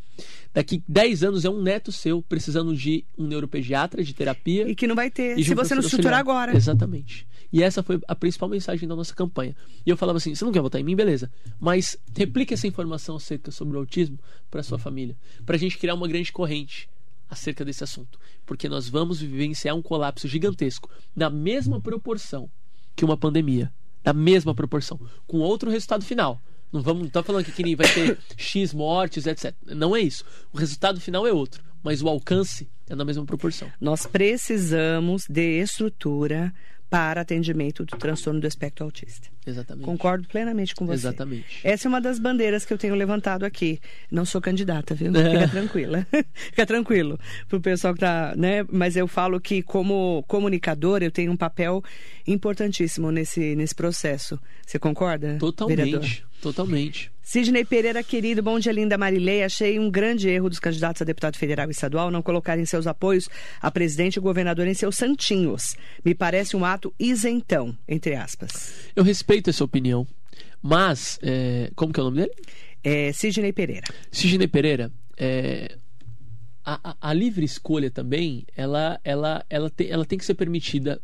daqui 10 anos é um neto seu precisando de um neuropediatra, de terapia. E que não vai ter. Se um você não estruturar agora. Exatamente. E essa foi a principal mensagem da nossa campanha. E eu falava assim: você não quer votar em mim? Beleza. Mas replique essa informação acerca sobre o autismo para sua família. Para a gente criar uma grande corrente acerca desse assunto. Porque nós vamos vivenciar um colapso gigantesco, na mesma proporção que uma pandemia. Na mesma proporção. Com outro resultado final. Não vamos, não tá falando que nem vai ter X mortes, etc. Não é isso. O resultado final é outro. Mas o alcance é na mesma proporção. Nós precisamos de estrutura para atendimento do transtorno do espectro autista. Exatamente. Concordo plenamente com você. Exatamente. Essa é uma das bandeiras que eu tenho levantado aqui. Não sou candidata, viu? É. Fica tranquila. Fica tranquilo pro pessoal que tá, né? Mas eu falo que como comunicador eu tenho um papel importantíssimo nesse, nesse processo. Você concorda? vereador? Totalmente. Sidney Pereira, querido, bom dia, linda Marilei. Achei um grande erro dos candidatos a deputado federal e estadual não colocarem seus apoios a presidente e governador em seus santinhos. Me parece um ato isentão, entre aspas. Eu respeito essa opinião. Mas, é, como que é o nome dele? É, Sidney Pereira. Sidney Pereira, é, a, a- a livre escolha também, ela, ela, ela, tem, ela tem que ser permitida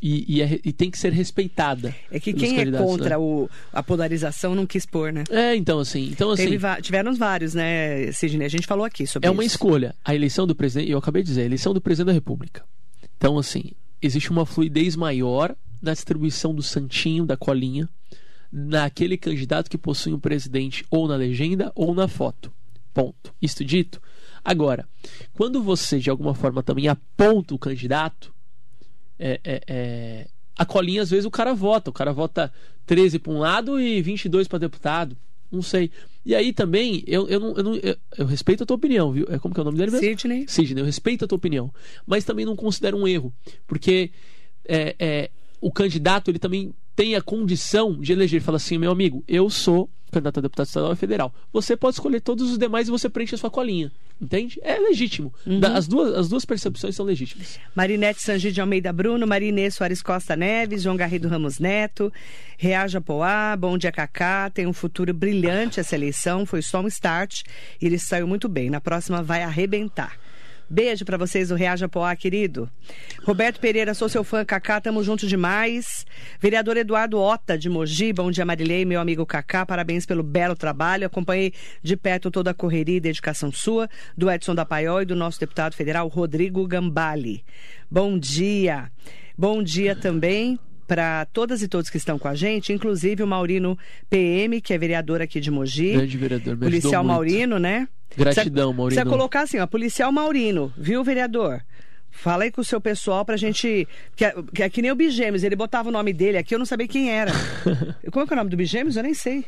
e, e é- e tem que ser respeitada. É que quem é contra né? o, a polarização não quis pôr, né? É, então assim, então assim, Teve tiveram vários, né, Sidney? A gente falou aqui sobre é uma isso. escolha. A eleição do presidente, eu acabei de dizer, a eleição do presidente da República. Então assim, existe uma fluidez maior na distribuição do santinho, da colinha, naquele candidato que possui um presidente ou na legenda ou na foto. Ponto. Isto dito. Agora, quando você de alguma forma também aponta o candidato, é, é, é, a colinha às vezes o cara vota. O cara vota 13 para um lado e 22 para deputado. Não sei. E aí também, eu, eu, não, eu, não- eu- eu respeito a tua opinião, viu? É como que é o nome dele mesmo? Sidney. Sidney, eu respeito a tua opinião, mas também não considero um erro, porque é, é, o candidato ele também tem a condição de eleger. Fala assim, meu amigo, eu sou candidato a deputado estadual e federal. Você pode escolher todos os demais e você preenche a sua colinha. Entende? É legítimo. Da- as, duas, as duas percepções são legítimas. Marinete Sangi de Almeida Bruno, Marinê Soares Costa Neves, João Garrido Ramos Neto, Reaja Poá, Bom Dia Cacá, tem um futuro brilhante essa eleição, foi só um start e ele saiu muito bem. Na próxima vai arrebentar. Beijo pra vocês do Reaja Poá, querido. Roberto Pereira, sou seu fã, Cacá, tamo junto demais. Vereador Eduardo Ota, de Mogi, bom dia Marilei, meu amigo Cacá, parabéns pelo belo trabalho. Acompanhei de perto toda a correria e dedicação sua, do Edson da Paiol e do nosso deputado federal, Rodrigo Gambale. Bom dia. Bom dia também para todas e todos que estão com a gente, inclusive o Maurino PM, que é vereador aqui de Mogi. Grande vereador, me Policial. Maurino, né? Gratidão, Precisa- Maurino. Precisa colocar assim, ó, policial Maurino, viu, vereador? Fala aí com o seu pessoal pra gente. Que é, que é que nem o Bigêmeos, ele botava o nome dele aqui, eu não sabia quem era. Como é que é o nome do Bigêmeos? Eu nem sei.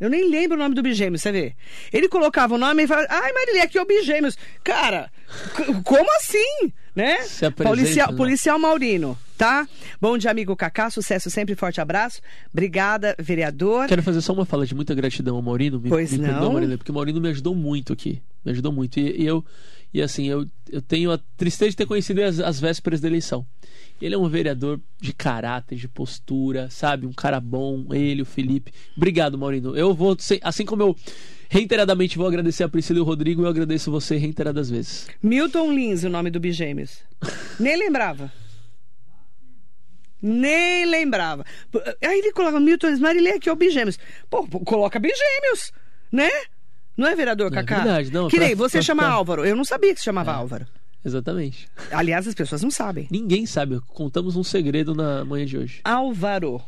Eu nem lembro o nome do Bigêmeos, você vê. Ele colocava o nome e falava, ai, Marília, aqui é o Bigêmeos. Cara, como assim? Né? Policial, né? policial Maurino, tá? Bom dia, amigo Cacá, sucesso sempre, forte abraço. Obrigada, vereador. Quero fazer só uma fala de muita gratidão ao Maurino. Me, Pois me não. Marília, porque o Maurino me ajudou muito aqui. Me ajudou muito. E, e eu, e assim, eu, eu tenho a tristeza de ter conhecido às, às vésperas da eleição. Ele é um vereador de caráter, de postura, sabe? Um cara bom, ele, o Felipe. Obrigado, Maurino. Eu vou, assim como eu reiteradamente vou agradecer a Priscila e o Rodrigo, eu agradeço você reiteradas vezes. Milton Lins, o nome do Bigêmeos. Nem lembrava. Nem lembrava. P- Aí ele coloca Milton Marilê, aqui é o Bigêmeos. Pô, coloca Bigêmeos, né? Não é, vereador É Cacá? verdade, não, Que pra- nem você pra chama ficar- Álvaro. Eu não sabia que se chamava Álvaro. Exatamente. Aliás, as pessoas não sabem. Ninguém sabe. Contamos um segredo na manhã de hoje. Álvaro.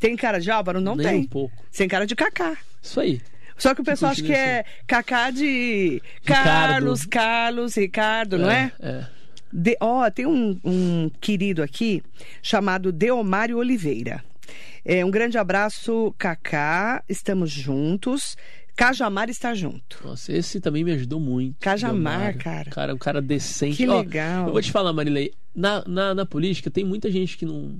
Tem cara de Álvaro? Não Nem tem. um pouco. Tem cara de Cacá. Isso aí. Só que o pessoal acha que é Cacá de Ricardo. Carlos, Carlos, Ricardo, não é? É. De- Ó, tem um, um querido aqui chamado Deomário Oliveira. É, um grande abraço, Cacá. Estamos juntos. Cajamar está junto. Nossa, esse também me ajudou muito. Cajamar, cara. Cara, um cara decente. Que Ó, legal. eu vou te falar, Marilei, na, na, na política tem muita gente que não.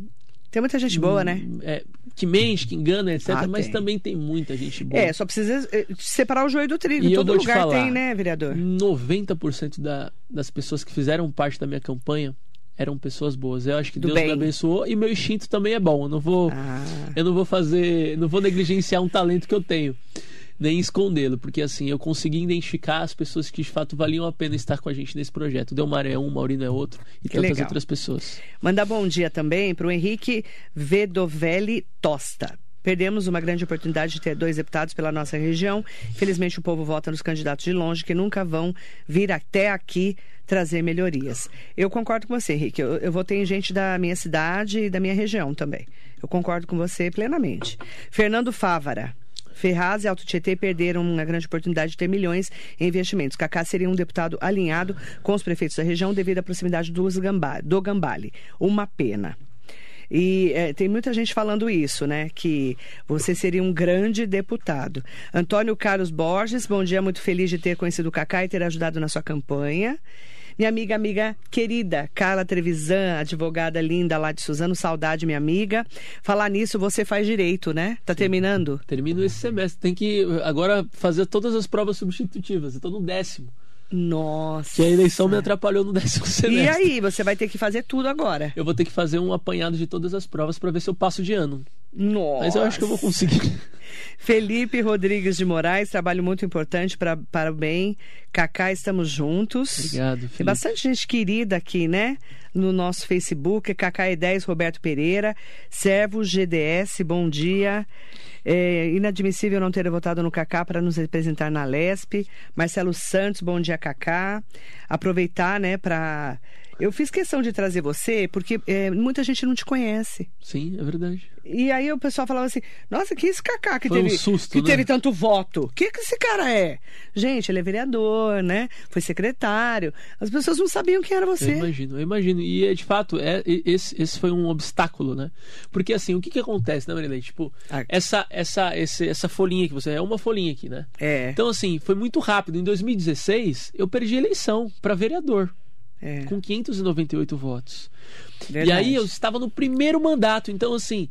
Tem muita gente boa, né? é, que mente, que engana, etc. Ah, mas tem. também tem muita gente boa. É, só precisa eh, separar o joio do trigo. E Todo te lugar falar, tem, né, vereador? 90% da, das pessoas que fizeram parte da minha campanha eram pessoas boas. Eu acho que Do Deus bem. me abençoou e meu instinto também é bom. Eu não vou, Ah, eu não vou fazer, não vou negligenciar um talento que eu tenho, nem escondê-lo, porque assim eu consegui identificar as pessoas que de fato valiam a pena estar com a gente nesse projeto. Delmar é um, Maurino é outro e Que tantas legal. outras pessoas. Mandar bom dia também para o Henrique Vedovelli Tosta. Perdemos uma grande oportunidade de ter dois deputados pela nossa região. Infelizmente, o povo vota nos candidatos de longe que nunca vão vir até aqui trazer melhorias. Eu concordo com você, Henrique. Eu, eu votei em gente da minha cidade e da minha região também. Eu concordo com você plenamente. Fernando Fávara. Ferraz e Alto Tietê perderam uma grande oportunidade de ter milhões em investimentos. Cacá seria um deputado alinhado com os prefeitos da região devido à proximidade dos Gamba- do Gambale. Uma pena. E eh, tem muita gente falando isso, né? Que você seria um grande deputado. Antônio Carlos Borges, bom dia, muito feliz de ter conhecido o Cacá e ter ajudado na sua campanha. Minha amiga, amiga querida, Carla Trevisan, advogada linda lá de Suzano, saudade, minha amiga. Falar nisso, você faz direito, né? Tá terminando? Termino esse semestre. Tem que agora fazer todas as provas substitutivas. Eu tô no décimo. Nossa. Que a eleição me atrapalhou no décimo semestre. E aí, você vai ter que fazer tudo agora. Eu vou ter que fazer um apanhado de todas as provas para ver se eu passo de ano. Nossa. Mas eu acho que eu vou conseguir. Felipe Rodrigues de Moraes, trabalho muito importante pra, para o bem. Cacá, estamos juntos. Obrigado, Tem Felipe. bastante gente querida aqui, né? No nosso Facebook, Cacá E10, Roberto Pereira, Servo GDS, bom dia. É inadmissível não ter votado no Cacá para nos representar na LESP. Marcelo Santos, bom dia, Cacá. Aproveitar, né, para. Eu fiz questão de trazer você porque é, muita gente não te conhece. Sim, é verdade. E aí o pessoal falava assim: Nossa, que esse Cacá que Foi um teve, susto, que né? teve tanto voto? O que, que esse cara é? Gente, ele é vereador, né? Foi secretário. As pessoas não sabiam quem era Eu você. imagino, eu imagino. E é, de fato, é, esse, esse foi um obstáculo, né? Porque assim, o que que acontece, né, Marilei? Tipo, Ah. essa, essa, esse, essa folhinha que você. É uma folhinha aqui, né? É, Então, assim, foi muito rápido. Em 2016, eu perdi a eleição para vereador, é. com 598 votos. verdade. E aí eu estava no primeiro mandato. Então, assim,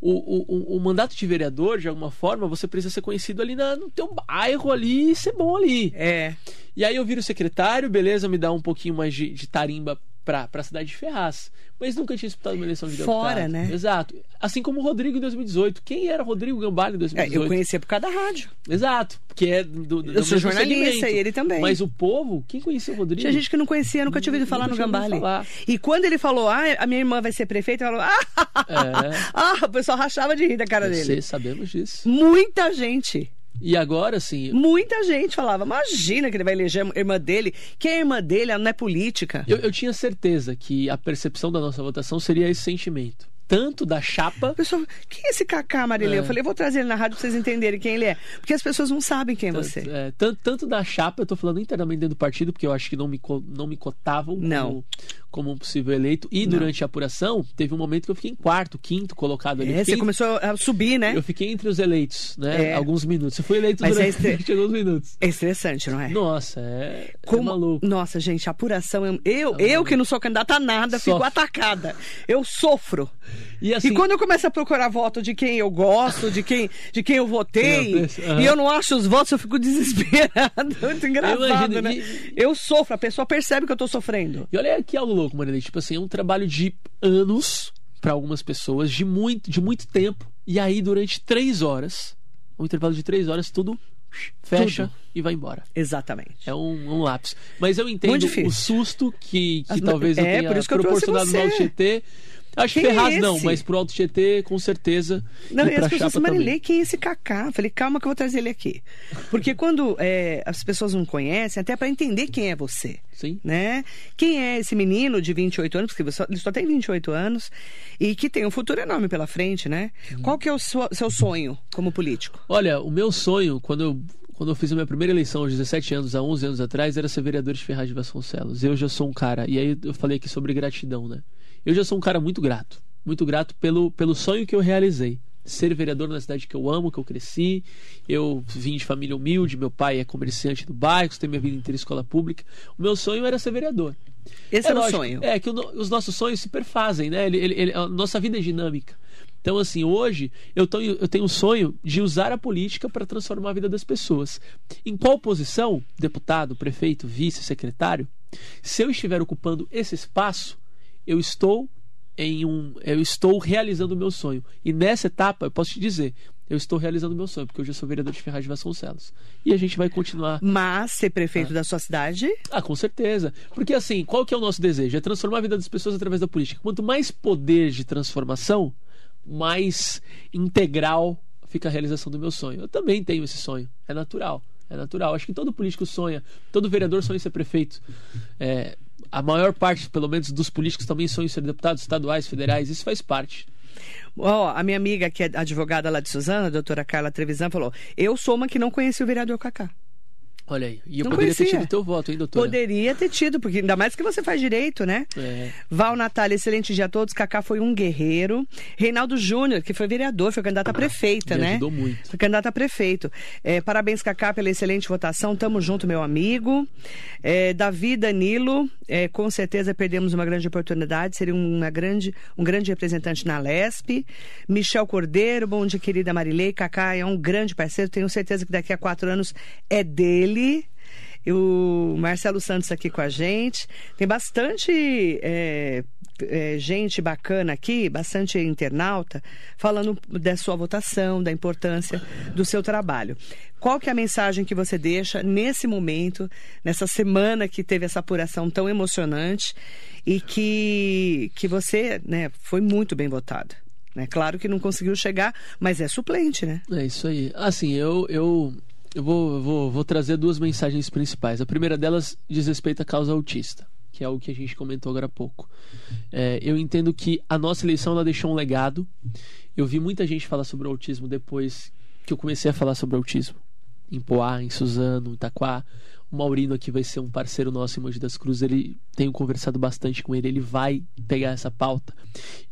o, o, o- mandato de vereador, de alguma forma, você precisa ser conhecido ali na, no teu bairro ali e ser bom ali. É, E aí eu viro secretário, beleza, me dá um pouquinho mais de, de tarimba pra, pra cidade de Ferraz. Mas nunca tinha disputado uma eleição de deputado. Fora, né? Exato. Assim como o Rodrigo em 2018. Quem era Rodrigo Gambale em é, 2018? eu conhecia por causa da rádio. Exato. Que é do, do Eu sou jornalista segmento. e ele também. Mas o povo, quem conhecia o Rodrigo? Tinha gente que não conhecia, nunca tinha ouvido falar Nunca no Gambale. falar. E quando ele falou, ah, a minha irmã vai ser prefeita, falou, ah, É. ah, o pessoal rachava de rir da cara Eu dele. sei, sabemos disso. Muita gente. E agora, assim, Muita gente falava, imagina que ele vai eleger a irmã dele. Quem é a irmã dele? Ela não é política. eu, eu tinha certeza que a percepção da nossa votação seria esse sentimento. Tanto da chapa. A pessoa, quem é esse Cacá, Marilê? É. Eu falei, eu vou trazer ele na rádio pra vocês entenderem quem ele é. Porque as pessoas não sabem quem é você. Tanto, é, tanto, tanto da chapa, eu tô falando internamente dentro do partido, porque eu acho que não me, não me cotavam Não. Como, como um possível eleito. E Não. durante a apuração, teve um momento que eu fiquei em quarto, quinto colocado ali. É, você começou a subir, né? eu fiquei entre os eleitos, né? É. Alguns minutos. Eu fui eleito Mas é durante, estre- durante alguns minutos. É estressante, não é? Nossa, é, é Como- maluco. Nossa, gente, apuração. Eu, eu, É eu que não sou candidata a nada, fico atacada. Eu sofro. E assim, e quando eu começo a procurar voto de quem eu gosto, de quem, de quem eu votei, aham. e eu não acho os votos, eu fico desesperada. Muito engraçado, imagino, né? e- Eu sofro, a pessoa percebe que eu tô sofrendo. E olha que algo louco, Marilei. Tipo assim, é um trabalho de anos para algumas pessoas, de muito, de muito tempo. E aí, durante três horas, um intervalo de três horas, tudo fecha Tudo. e vai embora. Exatamente. É um, um lápis. Mas eu entendo o susto que, que As- talvez eu é, tenha por isso que eu proporcionado no Tietê. Acho que é Ferraz não, esse? mas pro Alto Tietê, com certeza. Não, e pra as pessoas, Marilei, quem é esse? Eu Falei, calma que eu vou trazer ele aqui. Porque quando é, as pessoas não conhecem, até para entender quem é você, Sim. né? Quem é esse menino de 28 anos, porque você- ele só tem 28 anos, e que tem um futuro enorme pela frente, né? Uhum. Qual que é o so- seu sonho como político? Olha, o meu sonho, quando eu, quando eu fiz a minha primeira eleição aos 17 anos, há 11 anos atrás, era ser vereador de Ferraz de Vasconcelos. Eu já sou um cara, e aí eu falei aqui sobre gratidão, né? Eu já sou um cara muito grato. Muito grato pelo, pelo sonho que eu realizei. ser vereador na cidade que eu amo, que eu cresci. Eu vim de família humilde, meu pai é comerciante do bairro, tenho minha vida inteira em escola pública. O meu sonho era ser vereador. Esse é o lógico, sonho. É que o- os nossos sonhos se perfazem, né? Ele- ele- ele- a nossa vida é dinâmica. Então, assim, hoje eu, tô- eu tenho o sonho de usar a política para transformar a vida das pessoas. Em qual posição, deputado, prefeito, vice, secretário, se eu estiver ocupando esse espaço, eu estou em um, eu estou realizando o meu sonho. E nessa etapa, eu posso te dizer, eu estou realizando o meu sonho, porque hoje eu sou vereador de Ferraz de Vasconcelos. E a gente vai continuar Mas ser prefeito da sua cidade, ah, com certeza. Porque assim, qual que é o nosso desejo? É transformar a vida das pessoas através da política. Quanto mais poder de transformação, mais integral fica a realização do meu sonho. Eu também tenho esse sonho. É natural. É natural. Acho que todo político sonha, todo vereador sonha em ser prefeito. É, a maior parte, pelo menos, dos políticos também em ser deputados estaduais, federais. Isso faz parte. ó, a minha amiga que é advogada lá de Suzana, a doutora Carla Trevisan, falou: Eu sou uma que não conhecia o vereador Cacá. Olha aí. E eu Não poderia ter conhecia. tido teu voto, hein, doutora? Poderia ter tido, porque ainda mais que você faz direito, né? É. Val Natália, excelente dia a todos. Cacá foi um guerreiro. Reinaldo Júnior, que foi vereador, foi candidato a prefeita, Me né? ajudou muito. Foi candidato a prefeito. É, parabéns, Cacá, pela excelente votação. Tamo junto, meu amigo. É, Davi Danilo, é, com certeza perdemos uma grande oportunidade. Seria uma grande, um grande representante na LESP. Michel Cordeiro, bom dia, querida Marilei. Cacá é um grande parceiro. Tenho certeza que daqui a quatro anos é dele. O Marcelo Santos aqui com a gente. Tem bastante é, é, gente bacana aqui, bastante internauta, falando da sua votação, da importância do seu trabalho. Qual que é a mensagem que você deixa nesse momento, nessa semana que teve essa apuração tão emocionante e que, que você né, foi muito bem votada? Né? Claro que não conseguiu chegar, mas é suplente, né? É isso aí. Assim, eu, eu, eu vou, vou, vou trazer duas mensagens principais. A primeira delas diz respeito à causa autista, que é o que a gente comentou agora há pouco. É, eu entendo que a nossa eleição ela deixou um legado. Eu vi muita gente falar sobre o autismo depois que eu comecei a falar sobre autismo. Em Poá, em Suzano, em Itaquá. O Maurino aqui vai ser um parceiro nosso em Mogi das Cruzes. Ele tenho conversado bastante com ele. Ele vai pegar essa pauta.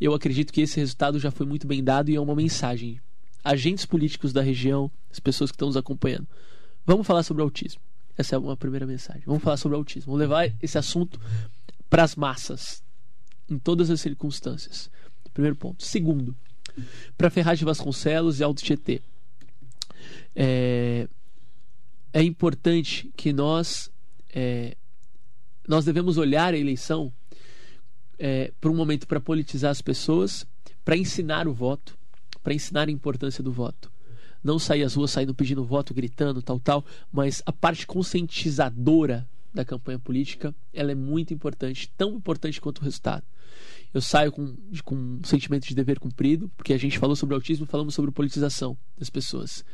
Eu acredito que esse resultado já foi muito bem dado e é uma mensagem agentes políticos da região, as pessoas que estão nos acompanhando. Vamos falar sobre autismo. Essa é uma primeira mensagem. Vamos falar sobre autismo. Vamos levar esse assunto para as massas, em todas as circunstâncias. Primeiro ponto. Segundo, para Ferraz de Vasconcelos e Alto Tietê. É, é importante que nós é, nós devemos olhar a eleição é, para um momento para politizar as pessoas, para ensinar o voto, para ensinar a importância do voto. Não sair às ruas saindo pedindo voto, gritando, tal, tal, mas a parte conscientizadora da campanha política, ela é muito importante, tão importante quanto o resultado. Eu saio com, com um sentimento de dever cumprido, porque a gente falou sobre autismo, falamos sobre politização das pessoas.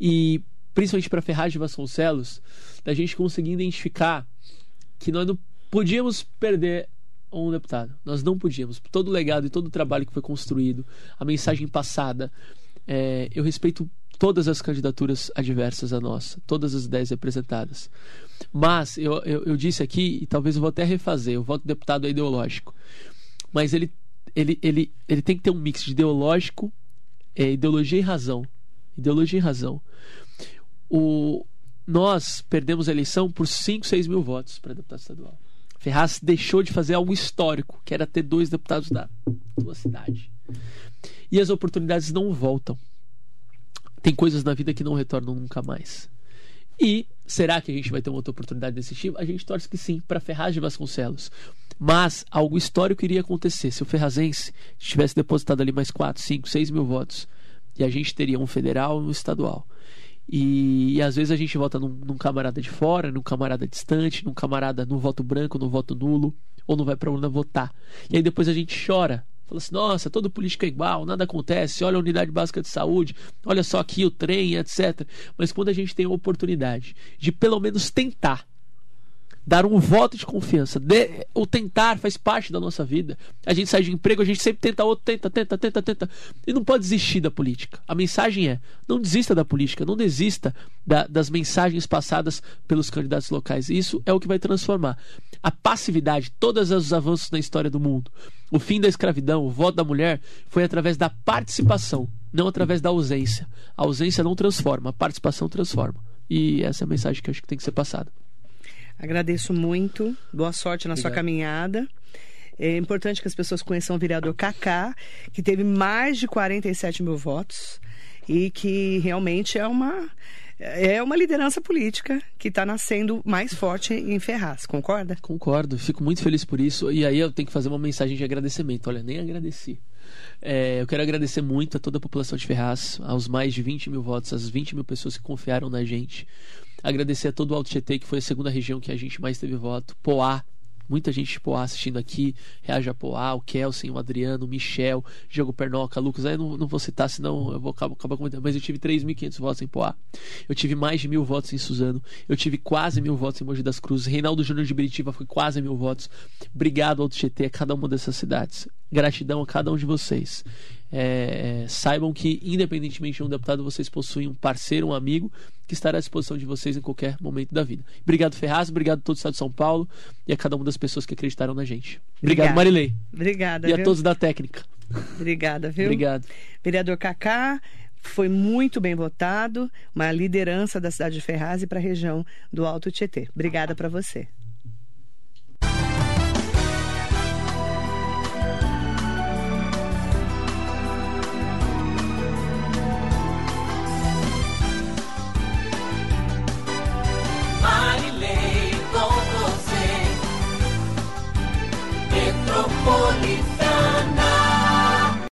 E principalmente para Ferraz de Vasconcelos, da gente conseguir identificar que nós não podíamos perder um deputado. Nós não podíamos. Todo o legado e todo o trabalho que foi construído, a mensagem passada, é, eu respeito todas as candidaturas adversas à nossa, todas as ideias representadas. Mas eu, eu, eu disse aqui, e talvez eu vou até refazer, o voto deputado é ideológico. Mas ele, ele, ele, ele tem que ter um mix de ideológico, é, ideologia e razão. Ideologia e razão. O, nós perdemos a eleição por 5, 6 mil votos para deputado estadual. Ferraz deixou de fazer algo histórico, que era ter dois deputados da tua cidade. E as oportunidades não voltam. Tem coisas na vida que não retornam nunca mais. E será que a gente vai ter uma outra oportunidade desse tipo? A gente torce que sim, para Ferraz de Vasconcelos. Mas algo histórico iria acontecer. Se o Ferrazense tivesse depositado ali mais 4, 5, 6 mil votos, e a gente teria um federal e um estadual. E, e, às vezes a gente vota num, num, camarada de fora, num camarada distante, num camarada no voto branco, no voto nulo, ou não vai pra urna votar. E aí depois a gente chora. Fala assim, nossa, todo político é igual, nada acontece, olha a unidade básica de saúde, olha só aqui o trem, etc. Mas quando a gente tem a oportunidade de pelo menos tentar dar um voto de confiança. De, o tentar faz parte da nossa vida. A gente sai de emprego, a gente sempre tenta outro, tenta, tenta, tenta, tenta. E não pode desistir da política. A mensagem é: não desista da política, não desista da, das mensagens passadas pelos candidatos locais. Isso é o que vai transformar. A passividade, todos os avanços na história do mundo, o fim da escravidão, o voto da mulher, foi através da participação não através da ausência. A ausência não transforma, a participação transforma. E essa é a mensagem que eu acho que tem que ser passada. Agradeço muito. Boa sorte na Obrigado. sua caminhada. É importante que as pessoas conheçam o vereador Kaká, que teve mais de 47 mil votos e que realmente é uma é uma liderança política que está nascendo mais forte em Ferraz, concorda? Concordo, fico muito feliz por isso. E aí eu tenho que fazer uma mensagem de agradecimento. Olha, nem agradeci. É, eu quero agradecer muito a toda a população de Ferraz, aos mais de 20 mil votos, às 20 mil pessoas que confiaram na gente. Agradecer a todo o Alto Tietê, que foi a segunda região que a gente mais teve voto. Poá, Muita gente de Poá assistindo aqui, Reage a Poá, o Kelsen, o Adriano, o Michel, Diogo Pernoca, Lucas. Aí não, não vou citar, senão eu vou acabar, acabar comentando. Mas eu tive 3.500 votos em Poá. Eu tive mais de mil votos em Suzano. Eu tive quase mil votos em Mogi das Cruzes. Reinaldo Júnior de Beritiba foi quase mil votos. Obrigado, Alto GT, a cada uma dessas cidades. Gratidão a cada um de vocês. É, é, saibam que, independentemente de um deputado, vocês possuem um parceiro, um amigo que estará à disposição de vocês em qualquer momento da vida. Obrigado, Ferraz, obrigado a todo o Estado de São Paulo e a cada uma das pessoas que acreditaram na gente. Obrigado, Obrigada. Marilei. Obrigada. E a todos da técnica. Obrigada, viu? Obrigado. Vereador Cacá, foi muito bem votado, uma liderança da cidade de Ferraz e para a região do Alto Tietê. Obrigada para você.